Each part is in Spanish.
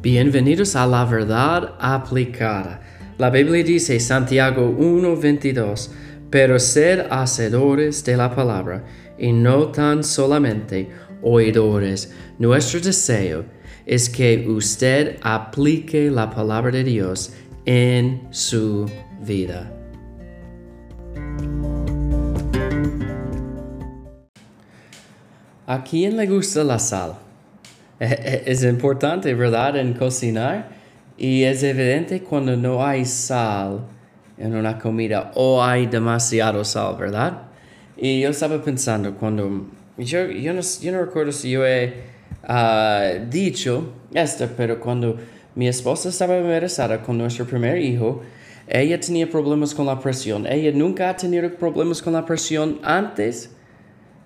Bienvenidos a la verdad aplicada. La Biblia dice Santiago 1:22, pero sed hacedores de la palabra y no tan solamente oidores. Nuestro deseo es que usted aplique la palabra de Dios en su vida. ¿A quién le gusta la sal? Es importante, ¿verdad?, en cocinar. Y es evidente cuando no hay sal en una comida o hay demasiado sal, ¿verdad? Y yo estaba pensando cuando... Yo, yo, no, yo no recuerdo si yo he ah, dicho esto, pero cuando mi esposa estaba embarazada con nuestro primer hijo, ella tenía problemas con la presión. Ella nunca ha tenido problemas con la presión antes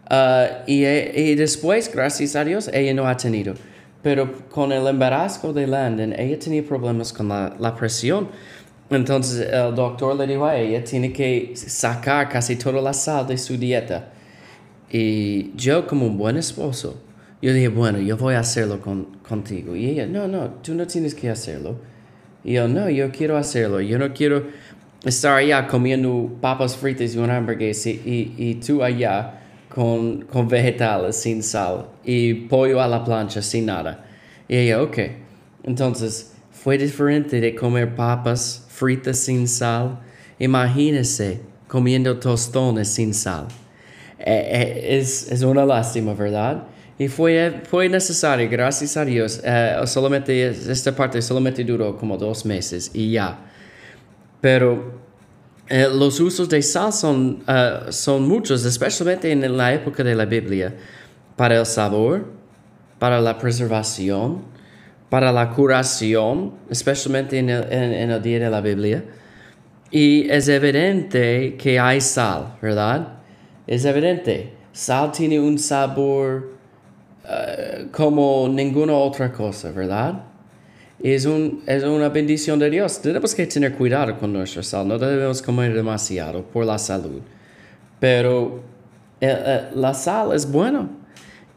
Ah, y, y, después, gracias a Dios, ella no ha tenido. Pero con el embarazo de Landon, ella tenía problemas con la, la, presión. Entonces el doctor le dijo a ella, tiene que sacar casi toda la sal de su dieta. Y yo como un buen esposo, yo dije, bueno, yo voy a hacerlo con, contigo. Y ella, no, no, tú no tienes que hacerlo. Y yo, no, yo quiero hacerlo. Yo no quiero estar allá comiendo papas fritas y una hamburguesa y, y tú allá con, con vegetales sin sal y pollo a la plancha sin nada. Y ella, ok. Entonces, fue diferente de comer papas fritas sin sal. Imagínese comiendo tostones sin sal. Eh, eh, es, es, una lástima, ¿verdad? Y fue, fue necesario, gracias a Dios. Eh, solamente, esta parte solamente duró como dos meses y ya. Pero eh, los usos de sal son, uh, son muchos, especialmente en la época de la Biblia, para el sabor, para la preservación, para la curación, especialmente en el, en, el día de la Biblia. Y es evidente que hay sal, ¿verdad? Es evidente. Sal tiene un sabor uh, como ninguna otra cosa, ¿verdad? Es, un, es una bendición de Dios. Tenemos que tener cuidado con nuestra sal, no debemos comer demasiado por la salud. Pero eh, eh, la sal es buena.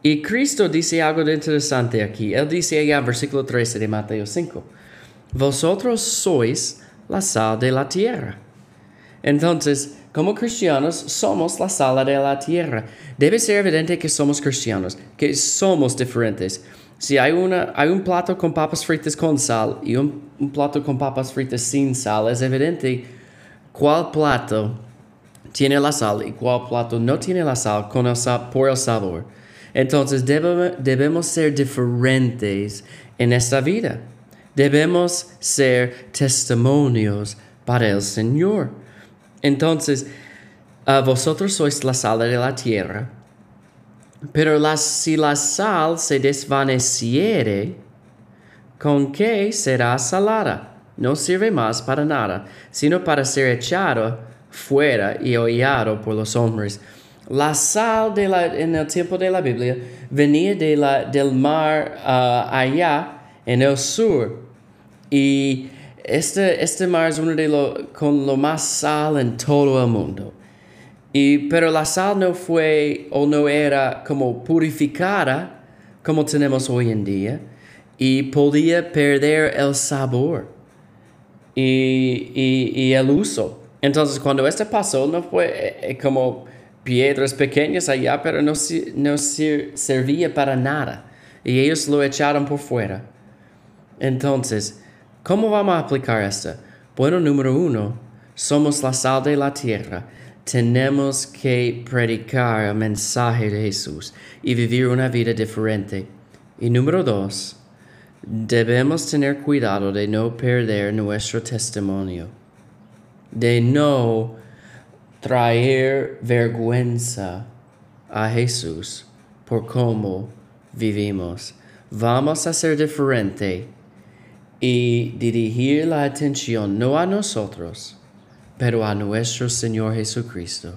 Y Cristo dice algo interesante aquí. Él dice allá en versículo 13 de Mateo 5, vosotros sois la sal de la tierra. Entonces, como cristianos, somos la sal de la tierra. Debe ser evidente que somos cristianos, que somos diferentes. Si hay, una, hay un plato con papas fritas con sal y un, un plato con papas fritas sin sal, es evidente cuál plato tiene la sal y cuál plato no tiene la sal, con el sal por el sabor. Entonces debemos, debemos ser diferentes en esta vida. Debemos ser testimonios para el Señor. Entonces, uh, vosotros sois la sal de la tierra. Pero si la sal se desvaneciere, ¿con qué será salada? No sirve más para nada, sino para ser echado fuera y hollado por los hombres. La sal en el tiempo de la Biblia venía del mar uh, allá en el sur. Y este, este mar es uno de los con lo más sal en todo el mundo. Y, pero la sal no fue o no era como purificada como tenemos hoy en día y podía perder el sabor y, y, el uso. Entonces cuando esto pasó no fue eh, eh, como piedras pequeñas allá, pero no, no servía para nada. Y ellos lo echaron por fuera. Entonces, ¿cómo vamos a aplicar esto? Bueno, número uno, somos la sal de la tierra tenemos que predicar el mensaje de Jesús y vivir una vida diferente. Y número dos, debemos tener cuidado de no perder nuestro testimonio, de no traer vergüenza a Jesús por cómo vivimos. Vamos a ser diferente y dirigir la atención no a nosotros, pero a nuestro Señor Jesucristo.